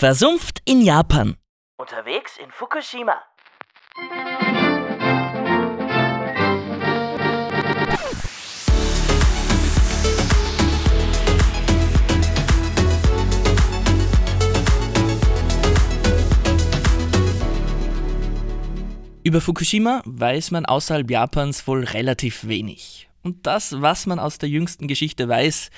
Versumpft in Japan. Unterwegs in Fukushima. Über Fukushima weiß man außerhalb Japans wohl relativ wenig. Und das, was man aus der jüngsten Geschichte weiß,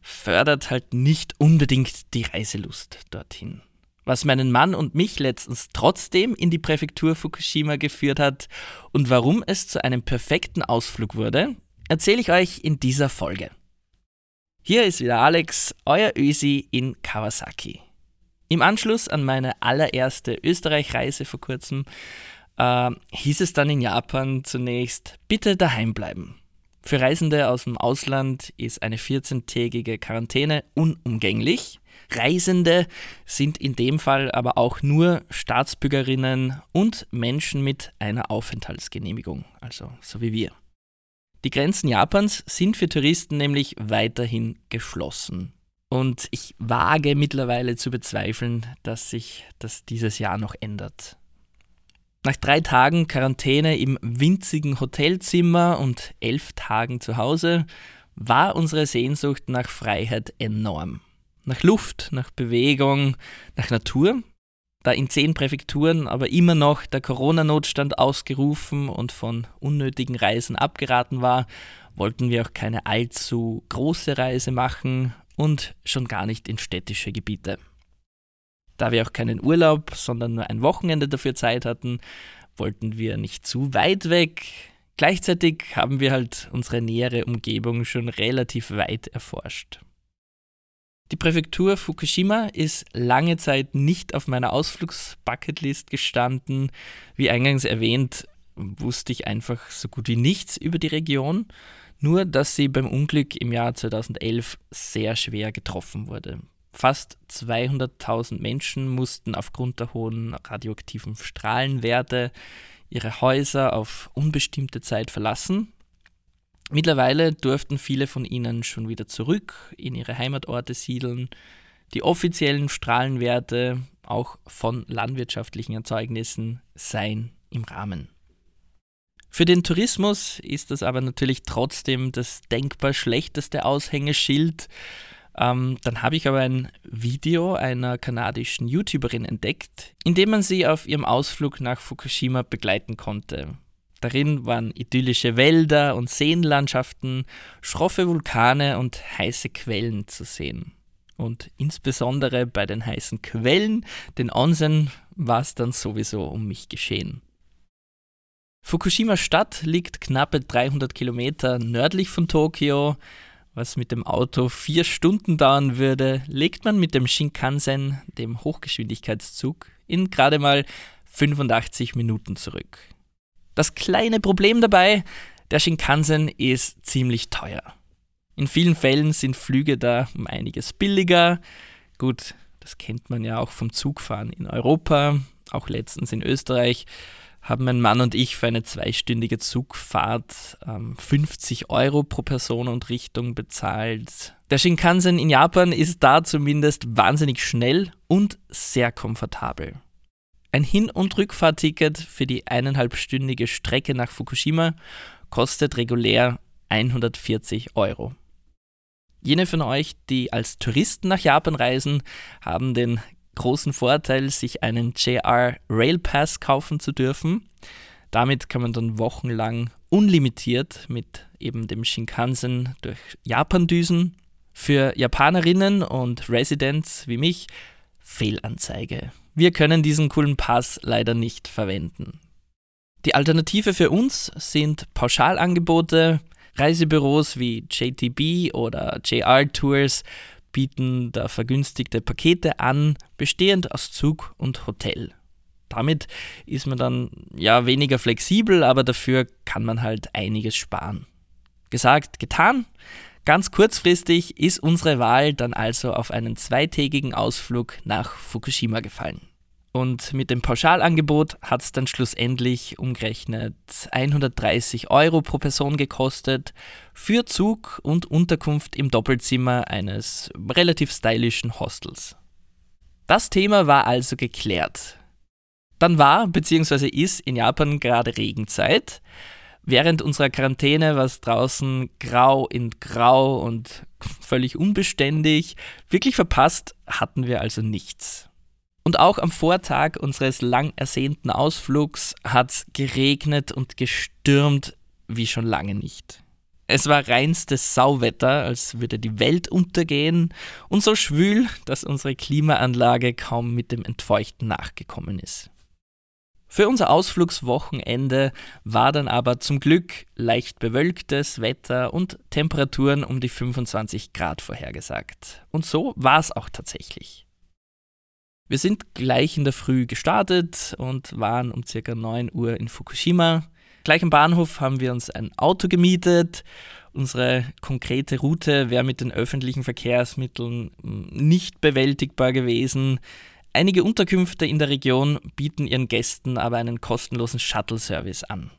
fördert halt nicht unbedingt die Reiselust dorthin. Was meinen Mann und mich letztens trotzdem in die Präfektur Fukushima geführt hat und warum es zu einem perfekten Ausflug wurde, erzähle ich euch in dieser Folge. Hier ist wieder Alex, euer Ösi in Kawasaki. Im Anschluss an meine allererste Österreich-Reise vor kurzem äh, hieß es dann in Japan zunächst, bitte daheim bleiben. Für Reisende aus dem Ausland ist eine 14-tägige Quarantäne unumgänglich. Reisende sind in dem Fall aber auch nur Staatsbürgerinnen und Menschen mit einer Aufenthaltsgenehmigung, also so wie wir. Die Grenzen Japans sind für Touristen nämlich weiterhin geschlossen. Und ich wage mittlerweile zu bezweifeln, dass sich das dieses Jahr noch ändert. Nach drei Tagen Quarantäne im winzigen Hotelzimmer und elf Tagen zu Hause war unsere Sehnsucht nach Freiheit enorm. Nach Luft, nach Bewegung, nach Natur. Da in zehn Präfekturen aber immer noch der Corona-Notstand ausgerufen und von unnötigen Reisen abgeraten war, wollten wir auch keine allzu große Reise machen und schon gar nicht in städtische Gebiete. Da wir auch keinen Urlaub, sondern nur ein Wochenende dafür Zeit hatten, wollten wir nicht zu weit weg. Gleichzeitig haben wir halt unsere nähere Umgebung schon relativ weit erforscht. Die Präfektur Fukushima ist lange Zeit nicht auf meiner Ausflugsbucketlist gestanden. Wie eingangs erwähnt, wusste ich einfach so gut wie nichts über die Region, nur dass sie beim Unglück im Jahr 2011 sehr schwer getroffen wurde. Fast 200.000 Menschen mussten aufgrund der hohen radioaktiven Strahlenwerte ihre Häuser auf unbestimmte Zeit verlassen. Mittlerweile durften viele von ihnen schon wieder zurück in ihre Heimatorte siedeln. Die offiziellen Strahlenwerte, auch von landwirtschaftlichen Erzeugnissen, seien im Rahmen. Für den Tourismus ist das aber natürlich trotzdem das denkbar schlechteste Aushängeschild. Ähm, dann habe ich aber ein Video einer kanadischen YouTuberin entdeckt, in dem man sie auf ihrem Ausflug nach Fukushima begleiten konnte. Darin waren idyllische Wälder und Seenlandschaften, schroffe Vulkane und heiße Quellen zu sehen. Und insbesondere bei den heißen Quellen, den Onsen, war es dann sowieso um mich geschehen. Fukushima Stadt liegt knappe 300 Kilometer nördlich von Tokio, was mit dem Auto vier Stunden dauern würde, legt man mit dem Shinkansen, dem Hochgeschwindigkeitszug, in gerade mal 85 Minuten zurück. Das kleine Problem dabei, der Shinkansen ist ziemlich teuer. In vielen Fällen sind Flüge da um einiges billiger. Gut, das kennt man ja auch vom Zugfahren in Europa, auch letztens in Österreich haben mein Mann und ich für eine zweistündige Zugfahrt ähm, 50 Euro pro Person und Richtung bezahlt. Der Shinkansen in Japan ist da zumindest wahnsinnig schnell und sehr komfortabel. Ein Hin- und Rückfahrticket für die eineinhalbstündige Strecke nach Fukushima kostet regulär 140 Euro. Jene von euch, die als Touristen nach Japan reisen, haben den großen Vorteil, sich einen JR Rail Pass kaufen zu dürfen. Damit kann man dann wochenlang unlimitiert mit eben dem Shinkansen durch Japan düsen. Für Japanerinnen und Residents wie mich Fehlanzeige. Wir können diesen coolen Pass leider nicht verwenden. Die Alternative für uns sind Pauschalangebote, Reisebüros wie JTB oder JR Tours bieten da vergünstigte Pakete an, bestehend aus Zug und Hotel. Damit ist man dann ja weniger flexibel, aber dafür kann man halt einiges sparen. Gesagt, getan. Ganz kurzfristig ist unsere Wahl dann also auf einen zweitägigen Ausflug nach Fukushima gefallen. Und mit dem Pauschalangebot hat es dann schlussendlich umgerechnet 130 Euro pro Person gekostet für Zug und Unterkunft im Doppelzimmer eines relativ stylischen Hostels. Das Thema war also geklärt. Dann war bzw. ist in Japan gerade Regenzeit. Während unserer Quarantäne war es draußen grau in grau und völlig unbeständig. Wirklich verpasst hatten wir also nichts. Und auch am Vortag unseres lang ersehnten Ausflugs hat es geregnet und gestürmt wie schon lange nicht. Es war reinstes Sauwetter, als würde die Welt untergehen und so schwül, dass unsere Klimaanlage kaum mit dem Entfeuchten nachgekommen ist. Für unser Ausflugswochenende war dann aber zum Glück leicht bewölktes Wetter und Temperaturen um die 25 Grad vorhergesagt. Und so war es auch tatsächlich. Wir sind gleich in der Früh gestartet und waren um circa 9 Uhr in Fukushima. Gleich am Bahnhof haben wir uns ein Auto gemietet. Unsere konkrete Route wäre mit den öffentlichen Verkehrsmitteln hm, nicht bewältigbar gewesen. Einige Unterkünfte in der Region bieten ihren Gästen aber einen kostenlosen Shuttle-Service an.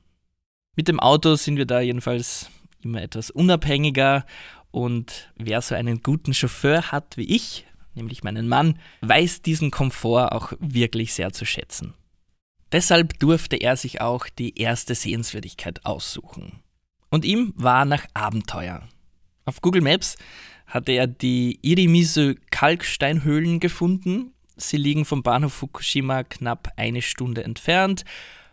Mit dem Auto sind wir da jedenfalls immer etwas unabhängiger und wer so einen guten Chauffeur hat wie ich, nämlich meinen Mann, weiß diesen Komfort auch wirklich sehr zu schätzen. Deshalb durfte er sich auch die erste Sehenswürdigkeit aussuchen. Und ihm war nach Abenteuer. Auf Google Maps hatte er die Irimisu Kalksteinhöhlen gefunden, Sie liegen vom Bahnhof Fukushima knapp eine Stunde entfernt.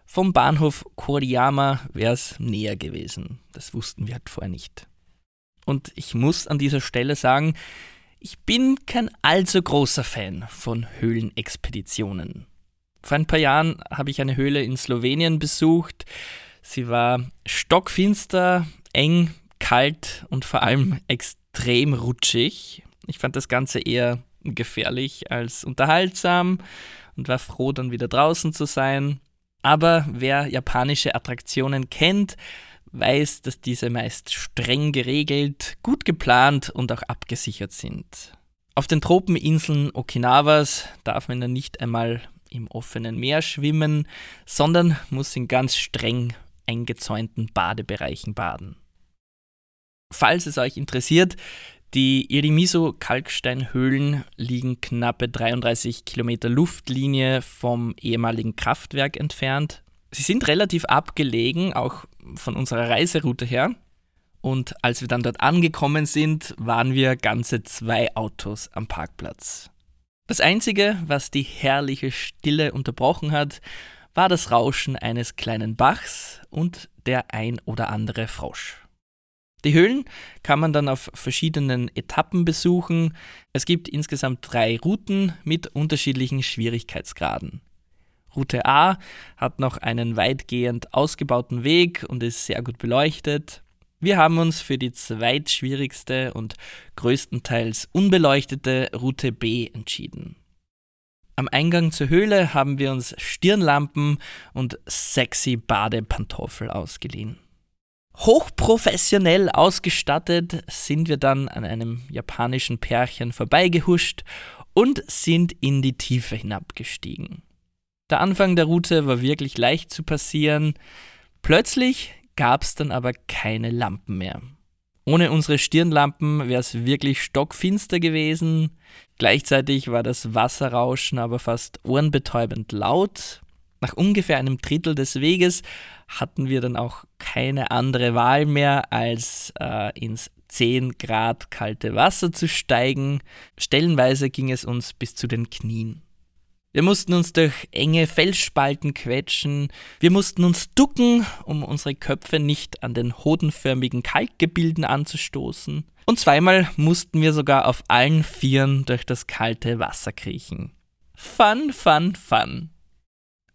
Vom Bahnhof Koriyama wäre es näher gewesen. Das wussten wir halt vorher nicht. Und ich muss an dieser Stelle sagen, ich bin kein allzu großer Fan von Höhlenexpeditionen. Vor ein paar Jahren habe ich eine Höhle in Slowenien besucht. Sie war stockfinster, eng, kalt und vor allem extrem rutschig. Ich fand das Ganze eher gefährlich als unterhaltsam und war froh, dann wieder draußen zu sein. Aber wer japanische Attraktionen kennt, weiß, dass diese meist streng geregelt, gut geplant und auch abgesichert sind. Auf den Tropeninseln Okinawas darf man dann nicht einmal im offenen Meer schwimmen, sondern muss in ganz streng eingezäunten Badebereichen baden. Falls es euch interessiert, die Irimiso-Kalksteinhöhlen liegen knappe 33 Kilometer Luftlinie vom ehemaligen Kraftwerk entfernt. Sie sind relativ abgelegen, auch von unserer Reiseroute her. Und als wir dann dort angekommen sind, waren wir ganze zwei Autos am Parkplatz. Das Einzige, was die herrliche Stille unterbrochen hat, war das Rauschen eines kleinen Bachs und der ein oder andere Frosch. Die Höhlen kann man dann auf verschiedenen Etappen besuchen. Es gibt insgesamt drei Routen mit unterschiedlichen Schwierigkeitsgraden. Route A hat noch einen weitgehend ausgebauten Weg und ist sehr gut beleuchtet. Wir haben uns für die zweitschwierigste und größtenteils unbeleuchtete Route B entschieden. Am Eingang zur Höhle haben wir uns Stirnlampen und sexy Badepantoffel ausgeliehen. Hochprofessionell ausgestattet sind wir dann an einem japanischen Pärchen vorbeigehuscht und sind in die Tiefe hinabgestiegen. Der Anfang der Route war wirklich leicht zu passieren. Plötzlich gab es dann aber keine Lampen mehr. Ohne unsere Stirnlampen wäre es wirklich stockfinster gewesen. Gleichzeitig war das Wasserrauschen aber fast ohrenbetäubend laut. Nach ungefähr einem Drittel des Weges hatten wir dann auch keine andere Wahl mehr, als äh, ins 10 Grad kalte Wasser zu steigen. Stellenweise ging es uns bis zu den Knien. Wir mussten uns durch enge Felsspalten quetschen, wir mussten uns ducken, um unsere Köpfe nicht an den hodenförmigen Kalkgebilden anzustoßen. Und zweimal mussten wir sogar auf allen Vieren durch das kalte Wasser kriechen. Fun, fun, fun.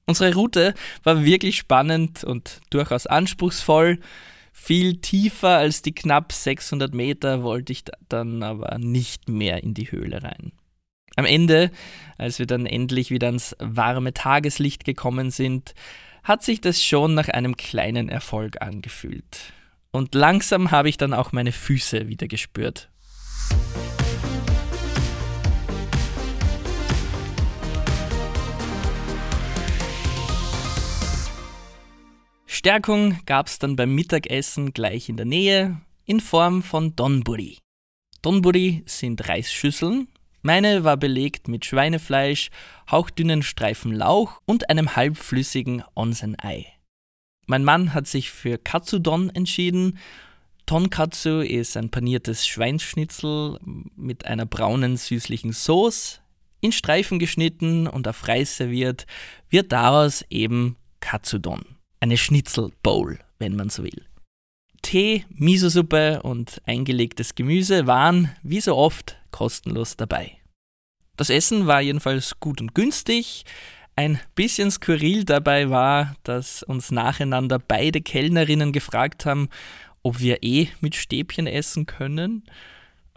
Unsere Route war wirklich spannend und durchaus anspruchsvoll. Viel tiefer als die knapp 600 Meter wollte ich dann aber nicht mehr in die Höhle rein. Am Ende, als wir dann endlich wieder ans warme Tageslicht gekommen sind, hat sich das schon nach einem kleinen Erfolg angefühlt. Und langsam habe ich dann auch meine Füße wieder gespürt. Stärkung gab es dann beim Mittagessen gleich in der Nähe in Form von Donburi. Donburi sind Reisschüsseln, Meine war belegt mit Schweinefleisch, hauchdünnen Streifen Lauch und einem halbflüssigen Onsen-Ei. Mein Mann hat sich für Katsudon entschieden. Tonkatsu ist ein paniertes Schweinsschnitzel mit einer braunen süßlichen Sauce. In Streifen geschnitten und auf Reis serviert, wird daraus eben Katsudon. Eine Schnitzelbowl, wenn man so will. Tee, Miso-Suppe und eingelegtes Gemüse waren, wie so oft, kostenlos dabei. Das Essen war jedenfalls gut und günstig. Ein bisschen skurril dabei war, dass uns nacheinander beide Kellnerinnen gefragt haben, ob wir eh mit Stäbchen essen können.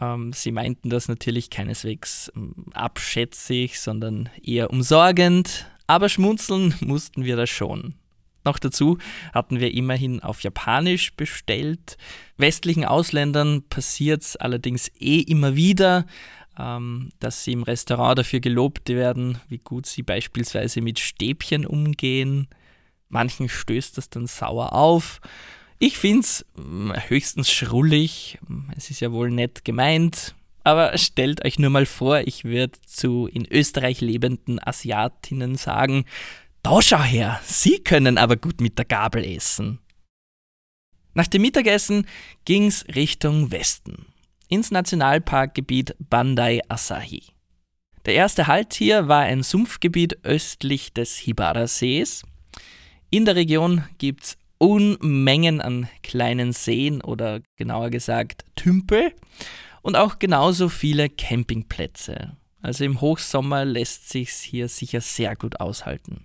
Ähm, sie meinten das natürlich keineswegs ähm, abschätzig, sondern eher umsorgend, aber schmunzeln mussten wir das schon. Noch dazu hatten wir immerhin auf Japanisch bestellt. Westlichen Ausländern passiert es allerdings eh immer wieder, ähm, dass sie im Restaurant dafür gelobt werden, wie gut sie beispielsweise mit Stäbchen umgehen. Manchen stößt das dann sauer auf. Ich finde es hm, höchstens schrullig. Es ist ja wohl nett gemeint. Aber stellt euch nur mal vor, ich würde zu in Österreich lebenden Asiatinnen sagen, da schau her, Sie können aber gut mit der Gabel essen. Nach dem Mittagessen ging's Richtung Westen, ins Nationalparkgebiet Bandai Asahi. Der erste Halt hier war ein Sumpfgebiet östlich des Hibara-Sees. In der Region gibt's Unmengen an kleinen Seen oder genauer gesagt Tümpel und auch genauso viele Campingplätze. Also im Hochsommer lässt sich's hier sicher sehr gut aushalten.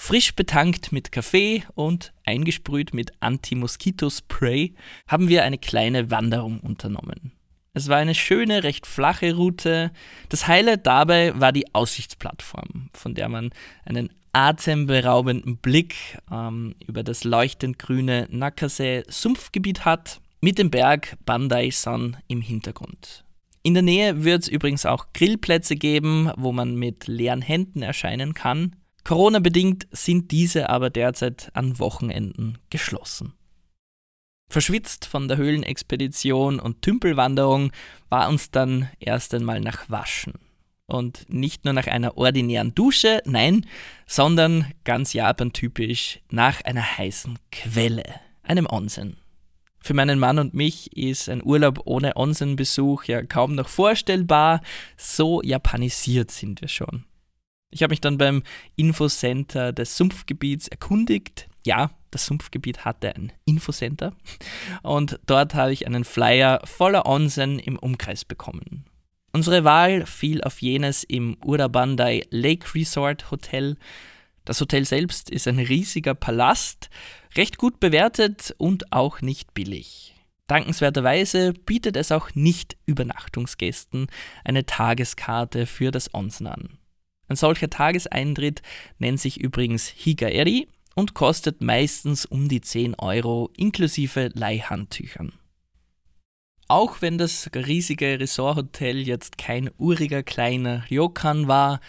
Frisch betankt mit Kaffee und eingesprüht mit Anti-Moskito-Spray haben wir eine kleine Wanderung unternommen. Es war eine schöne, recht flache Route. Das Highlight dabei war die Aussichtsplattform, von der man einen atemberaubenden Blick ähm, über das leuchtend grüne Nakase-Sumpfgebiet hat, mit dem Berg Bandai San im Hintergrund. In der Nähe wird es übrigens auch Grillplätze geben, wo man mit leeren Händen erscheinen kann. Corona-bedingt sind diese aber derzeit an Wochenenden geschlossen. Verschwitzt von der Höhlenexpedition und Tümpelwanderung war uns dann erst einmal nach Waschen. Und nicht nur nach einer ordinären Dusche, nein, sondern ganz Japan-typisch nach einer heißen Quelle, einem Onsen. Für meinen Mann und mich ist ein Urlaub ohne Onsenbesuch ja kaum noch vorstellbar, so japanisiert sind wir schon. Ich habe mich dann beim Infocenter des Sumpfgebiets erkundigt. Ja, das Sumpfgebiet hatte ein Infocenter. Und dort habe ich einen Flyer voller Onsen im Umkreis bekommen. Unsere Wahl fiel auf jenes im Urabandai Lake Resort Hotel. Das Hotel selbst ist ein riesiger Palast, recht gut bewertet und auch nicht billig. Dankenswerterweise bietet es auch nicht Übernachtungsgästen eine Tageskarte für das Onsen an. Ein solcher Tageseintritt nennt sich übrigens Higaeri und kostet meistens um die 10 Euro inklusive Leihhandtüchern. Auch wenn das riesige Resorthotel jetzt kein uriger kleiner Ryokan war,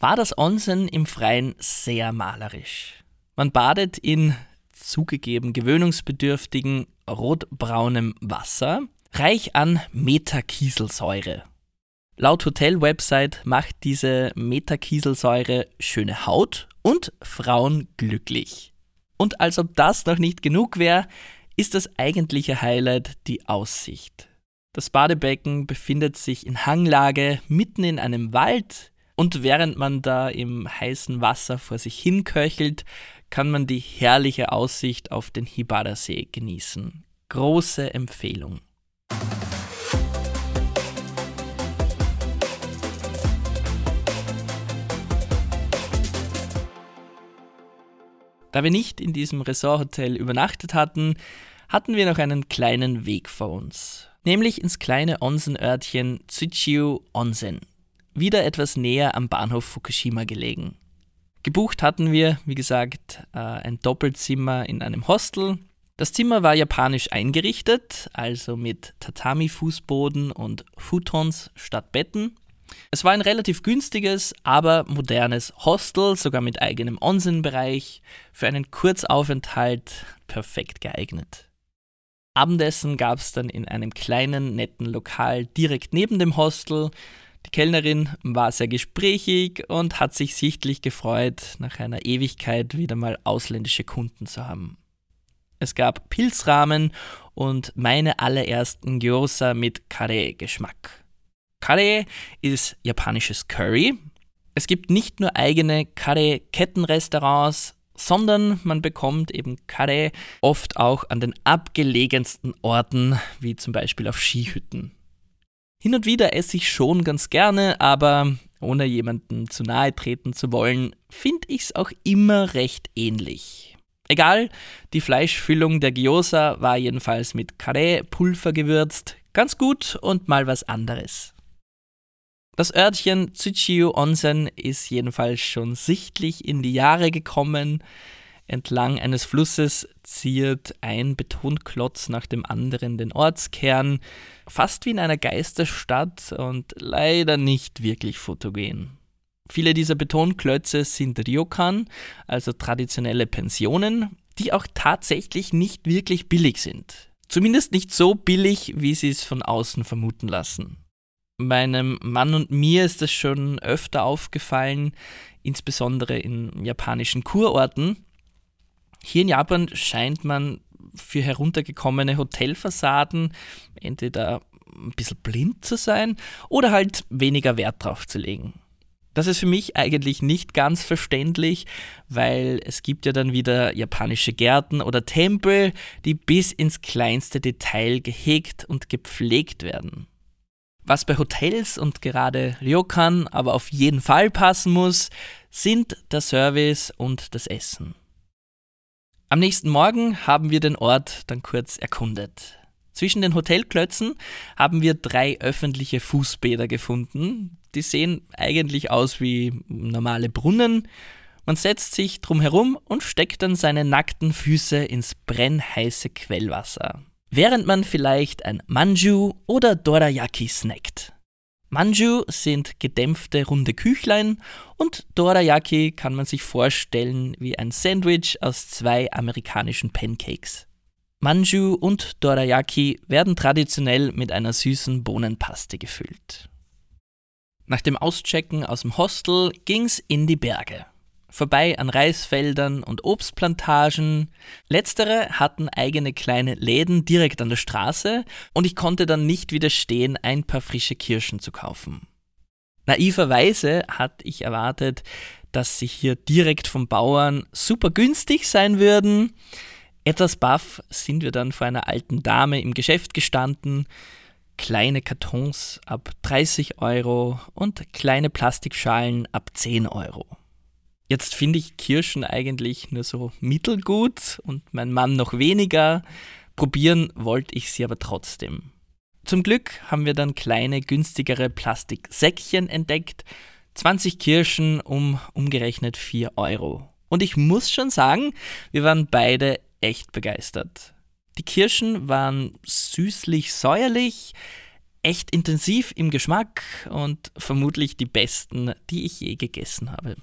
war das Onsen im Freien sehr malerisch. Man badet in zugegeben gewöhnungsbedürftigen rotbraunem Wasser, reich an Metakieselsäure. Laut Hotel-Website macht diese Metakieselsäure schöne Haut und Frauen glücklich. Und als ob das noch nicht genug wäre, ist das eigentliche Highlight die Aussicht. Das Badebecken befindet sich in Hanglage mitten in einem Wald und während man da im heißen Wasser vor sich hinköchelt, kann man die herrliche Aussicht auf den Hibara-See genießen. Große Empfehlung. Da wir nicht in diesem Resorthotel übernachtet hatten, hatten wir noch einen kleinen Weg vor uns, nämlich ins kleine Onsenörtchen Tsuchiu Onsen, wieder etwas näher am Bahnhof Fukushima gelegen. Gebucht hatten wir, wie gesagt, äh, ein Doppelzimmer in einem Hostel. Das Zimmer war japanisch eingerichtet, also mit Tatami-Fußboden und Futons statt Betten. Es war ein relativ günstiges, aber modernes Hostel, sogar mit eigenem Onsen-Bereich, für einen Kurzaufenthalt perfekt geeignet. Abendessen gab es dann in einem kleinen, netten Lokal direkt neben dem Hostel. Die Kellnerin war sehr gesprächig und hat sich sichtlich gefreut, nach einer Ewigkeit wieder mal ausländische Kunden zu haben. Es gab Pilzrahmen und meine allerersten Gyoza mit Kare-Geschmack. Kare ist japanisches Curry. Es gibt nicht nur eigene Kare-Kettenrestaurants, sondern man bekommt eben Kare oft auch an den abgelegensten Orten, wie zum Beispiel auf Skihütten. Hin und wieder esse ich schon ganz gerne, aber ohne jemandem zu nahe treten zu wollen, finde ich es auch immer recht ähnlich. Egal, die Fleischfüllung der Gyoza war jedenfalls mit Kare-Pulver gewürzt, ganz gut und mal was anderes. Das Örtchen Tsuchiyu Onsen ist jedenfalls schon sichtlich in die Jahre gekommen. Entlang eines Flusses ziert ein Betonklotz nach dem anderen den Ortskern, fast wie in einer Geisterstadt und leider nicht wirklich fotogen. Viele dieser Betonklötze sind Ryokan, also traditionelle Pensionen, die auch tatsächlich nicht wirklich billig sind. Zumindest nicht so billig, wie sie es von außen vermuten lassen. Meinem Mann und mir ist das schon öfter aufgefallen, insbesondere in japanischen Kurorten. Hier in Japan scheint man für heruntergekommene Hotelfassaden entweder ein bisschen blind zu sein oder halt weniger Wert drauf zu legen. Das ist für mich eigentlich nicht ganz verständlich, weil es gibt ja dann wieder japanische Gärten oder Tempel, die bis ins kleinste Detail gehegt und gepflegt werden. Was bei Hotels und gerade Ryokan aber auf jeden Fall passen muss, sind der Service und das Essen. Am nächsten Morgen haben wir den Ort dann kurz erkundet. Zwischen den Hotelklötzen haben wir drei öffentliche Fußbäder gefunden. Die sehen eigentlich aus wie normale Brunnen. Man setzt sich drum herum und steckt dann seine nackten Füße ins brennheiße Quellwasser während man vielleicht ein Manju oder Dorayaki snackt. Manju sind gedämpfte runde Küchlein und Dorayaki kann man sich vorstellen wie ein Sandwich aus zwei amerikanischen Pancakes. Manju und Dorayaki werden traditionell mit einer süßen Bohnenpaste gefüllt. Nach dem Auschecken aus dem Hostel ging's in die Berge vorbei an Reisfeldern und Obstplantagen. Letztere hatten eigene kleine Läden direkt an der Straße und ich konnte dann nicht widerstehen, ein paar frische Kirschen zu kaufen. Naiverweise hatte ich erwartet, dass sie hier direkt vom Bauern super günstig sein würden. Etwas baff sind wir dann vor einer alten Dame im Geschäft gestanden. Kleine Kartons ab 30 Euro und kleine Plastikschalen ab 10 Euro. Jetzt finde ich Kirschen eigentlich nur so mittelgut und mein Mann noch weniger. Probieren wollte ich sie aber trotzdem. Zum Glück haben wir dann kleine, günstigere Plastiksäckchen entdeckt. 20 Kirschen um umgerechnet 4 Euro. Und ich muss schon sagen, wir waren beide echt begeistert. Die Kirschen waren süßlich-säuerlich, echt intensiv im Geschmack und vermutlich die besten, die ich je gegessen habe.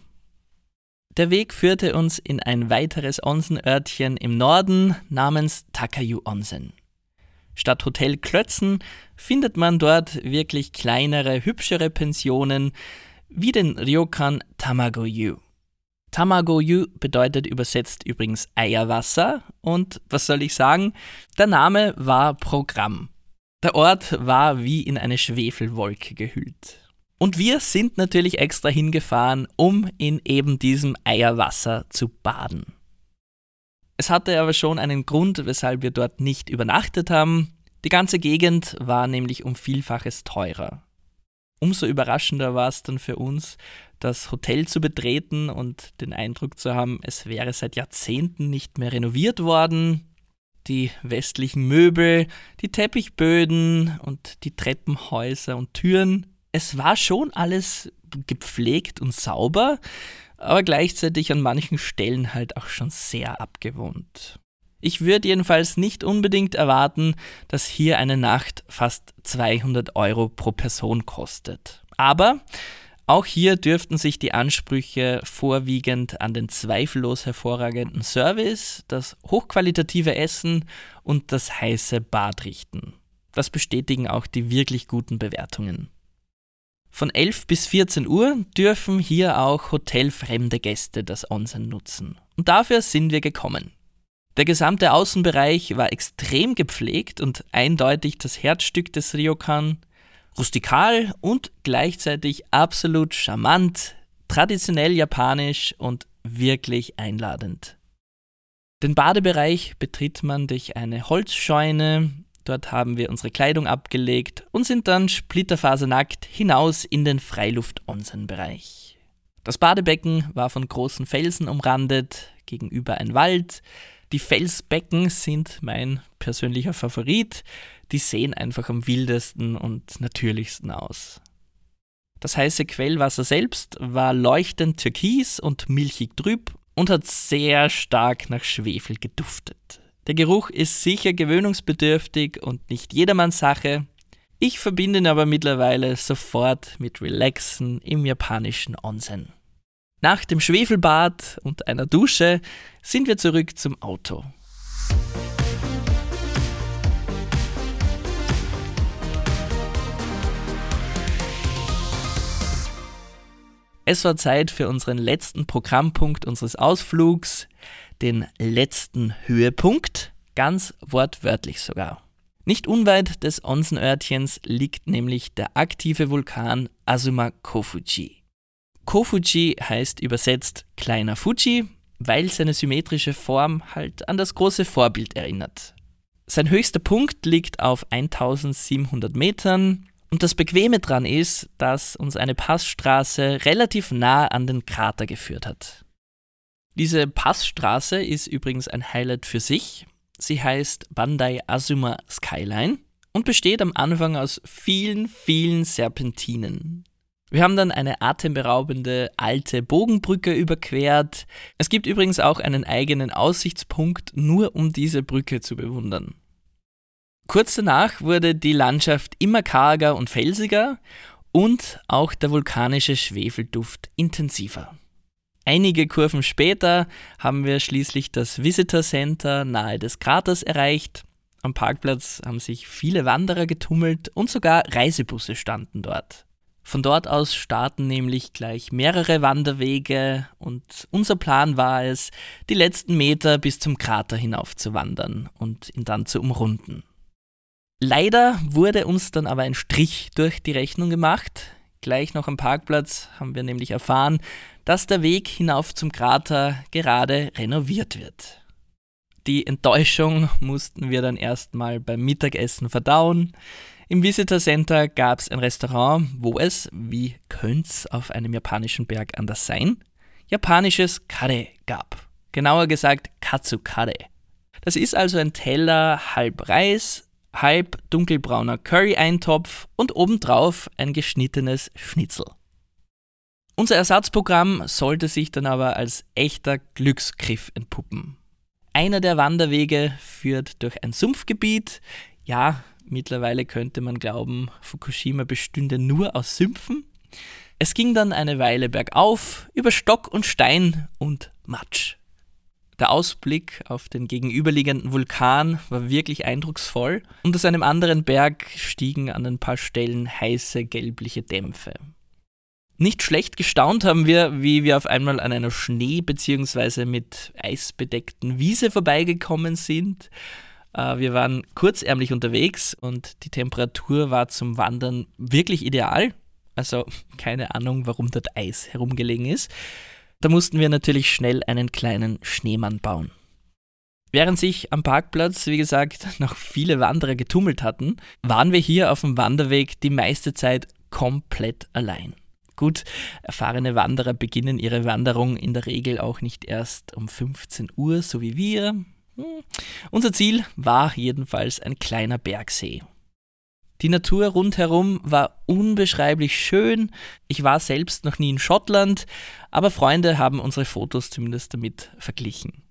Der Weg führte uns in ein weiteres Onsenörtchen im Norden namens Takayu Onsen. Statt Hotel Klötzen findet man dort wirklich kleinere, hübschere Pensionen wie den Ryokan Tamagoyu. Tamagoyu bedeutet übersetzt übrigens Eierwasser und was soll ich sagen, der Name war Programm. Der Ort war wie in eine Schwefelwolke gehüllt. Und wir sind natürlich extra hingefahren, um in eben diesem Eierwasser zu baden. Es hatte aber schon einen Grund, weshalb wir dort nicht übernachtet haben. Die ganze Gegend war nämlich um Vielfaches teurer. Umso überraschender war es dann für uns, das Hotel zu betreten und den Eindruck zu haben, es wäre seit Jahrzehnten nicht mehr renoviert worden. Die westlichen Möbel, die Teppichböden und die Treppenhäuser und Türen es war schon alles gepflegt und sauber, aber gleichzeitig an manchen Stellen halt auch schon sehr abgewohnt. Ich würde jedenfalls nicht unbedingt erwarten, dass hier eine Nacht fast 200 Euro pro Person kostet. Aber auch hier dürften sich die Ansprüche vorwiegend an den zweifellos hervorragenden Service, das hochqualitative Essen und das heiße Bad richten. Das bestätigen auch die wirklich guten Bewertungen. Von 11 bis 14 Uhr dürfen hier auch hotelfremde Gäste das Onsen nutzen. Und dafür sind wir gekommen. Der gesamte Außenbereich war extrem gepflegt und eindeutig das Herzstück des Ryokan. Rustikal und gleichzeitig absolut charmant, traditionell japanisch und wirklich einladend. Den Badebereich betritt man durch eine Holzscheune, Dort haben wir unsere Kleidung abgelegt und sind dann splitterfasernackt hinaus in den Freiluft-Onsen-Bereich. Das Badebecken war von großen Felsen umrandet, gegenüber ein Wald. Die Felsbecken sind mein persönlicher Favorit. Die sehen einfach am wildesten und natürlichsten aus. Das heiße Quellwasser selbst war leuchtend türkis und milchig trüb und hat sehr stark nach Schwefel geduftet. Der Geruch ist sicher gewöhnungsbedürftig und nicht jedermanns Sache. Ich verbinde ihn aber mittlerweile sofort mit Relaxen im japanischen Onsen. Nach dem Schwefelbad und einer Dusche sind wir zurück zum Auto. Es war Zeit für unseren letzten Programmpunkt unseres Ausflugs, den letzten Höhepunkt, ganz wortwörtlich sogar. Nicht unweit des Onsenörtchens liegt nämlich der aktive Vulkan Azuma Kofuji. Kofuji heißt übersetzt kleiner Fuji, weil seine symmetrische Form halt an das große Vorbild erinnert. Sein höchster Punkt liegt auf 1700 Metern und das Bequeme dran ist, dass uns eine Passstraße relativ nah an den Krater geführt hat. Diese Passstraße ist übrigens ein Highlight für sich. Sie heißt Bandai Azuma Skyline und besteht am Anfang aus vielen, vielen Serpentinen. Wir haben dann eine atemberaubende alte Bogenbrücke überquert. Es gibt übrigens auch einen eigenen Aussichtspunkt, nur um diese Brücke zu bewundern. Kurz danach wurde die Landschaft immer karger und felsiger und auch der vulkanische Schwefelduft intensiver. Einige Kurven später haben wir schließlich das Visitor Center nahe des Kraters erreicht. Am Parkplatz haben sich viele Wanderer getummelt und sogar Reisebusse standen dort. Von dort aus starten nämlich gleich mehrere Wanderwege und unser Plan war es, die letzten Meter bis zum Krater hinauf zu wandern und ihn dann zu umrunden. Leider wurde uns dann aber ein Strich durch die Rechnung gemacht. Gleich noch am Parkplatz haben wir nämlich erfahren, dass der Weg hinauf zum Krater gerade renoviert wird. Die Enttäuschung mussten wir dann erstmal beim Mittagessen verdauen. Im Visitor Center gab es ein Restaurant, wo es, wie könnte auf einem japanischen Berg anders sein, japanisches Kare gab. Genauer gesagt Katsukare. Das ist also ein Teller halb Reis, halb dunkelbrauner Curry-Eintopf und obendrauf ein geschnittenes Schnitzel. Unser Ersatzprogramm sollte sich dann aber als echter Glücksgriff entpuppen. Einer der Wanderwege führt durch ein Sumpfgebiet. Ja, mittlerweile könnte man glauben, Fukushima bestünde nur aus Sümpfen. Es ging dann eine Weile bergauf, über Stock und Stein und Matsch. Der Ausblick auf den gegenüberliegenden Vulkan war wirklich eindrucksvoll und aus einem anderen Berg stiegen an ein paar Stellen heiße gelbliche Dämpfe. Nicht schlecht gestaunt haben wir, wie wir auf einmal an einer Schnee- bzw. mit Eis bedeckten Wiese vorbeigekommen sind. Äh, wir waren kurzärmlich unterwegs und die Temperatur war zum Wandern wirklich ideal. Also keine Ahnung, warum dort Eis herumgelegen ist. Da mussten wir natürlich schnell einen kleinen Schneemann bauen. Während sich am Parkplatz, wie gesagt, noch viele Wanderer getummelt hatten, waren wir hier auf dem Wanderweg die meiste Zeit komplett allein. Gut, erfahrene Wanderer beginnen ihre Wanderung in der Regel auch nicht erst um 15 Uhr, so wie wir. Hm. Unser Ziel war jedenfalls ein kleiner Bergsee. Die Natur rundherum war unbeschreiblich schön. Ich war selbst noch nie in Schottland, aber Freunde haben unsere Fotos zumindest damit verglichen.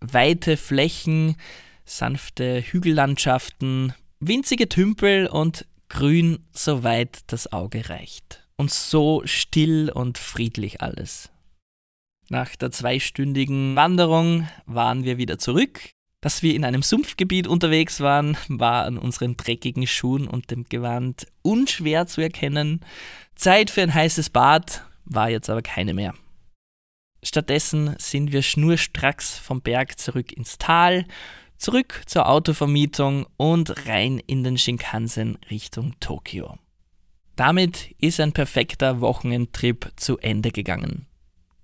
Weite Flächen, sanfte Hügellandschaften, winzige Tümpel und grün, soweit das Auge reicht und so still und friedlich alles. Nach der zweistündigen Wanderung waren wir wieder zurück. Dass wir in einem Sumpfgebiet unterwegs waren, war an unseren dreckigen Schuhen und dem Gewand unschwer zu erkennen. Zeit für ein heißes Bad war jetzt aber keine mehr. Stattdessen sind wir schnurstracks vom Berg zurück ins Tal, zurück zur Autovermietung und rein in den Shinkansen Richtung Tokio. Damit ist ein perfekter Wochenendtrip zu Ende gegangen.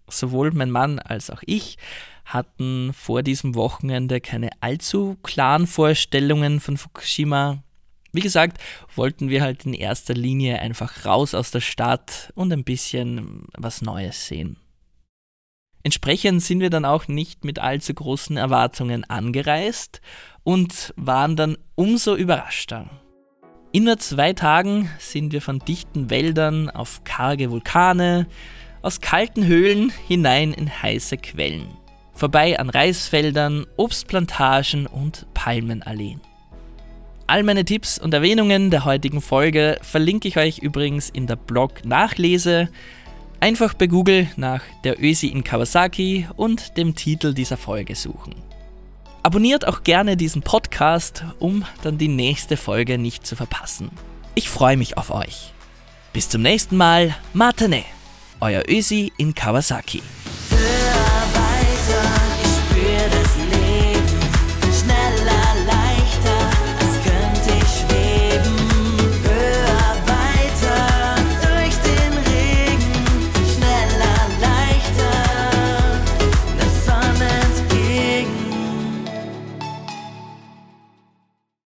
Sowohl mein Mann als auch ich hatten vor diesem Wochenende keine allzu klaren Vorstellungen von Fukushima. Wie gesagt, wollten wir halt in erster Linie einfach raus aus der Stadt und ein bisschen was Neues sehen. Entsprechend sind wir dann auch nicht mit allzu großen Erwartungen angereist und waren dann umso überraschter. In nur zwei Tagen sind wir von dichten Wäldern auf karge Vulkane, aus kalten Höhlen hinein in heiße Quellen vorbei an Reisfeldern, Obstplantagen und Palmenalleen. All meine Tipps und Erwähnungen der heutigen Folge verlinke ich euch übrigens in der Blog-Nachlese. Einfach bei Google nach der Ösi in Kawasaki und dem Titel dieser Folge suchen. Abonniert auch gerne diesen Podcast, um dann die nächste Folge nicht zu verpassen. Ich freue mich auf euch. Bis zum nächsten Mal, Matane, euer Ösi in Kawasaki.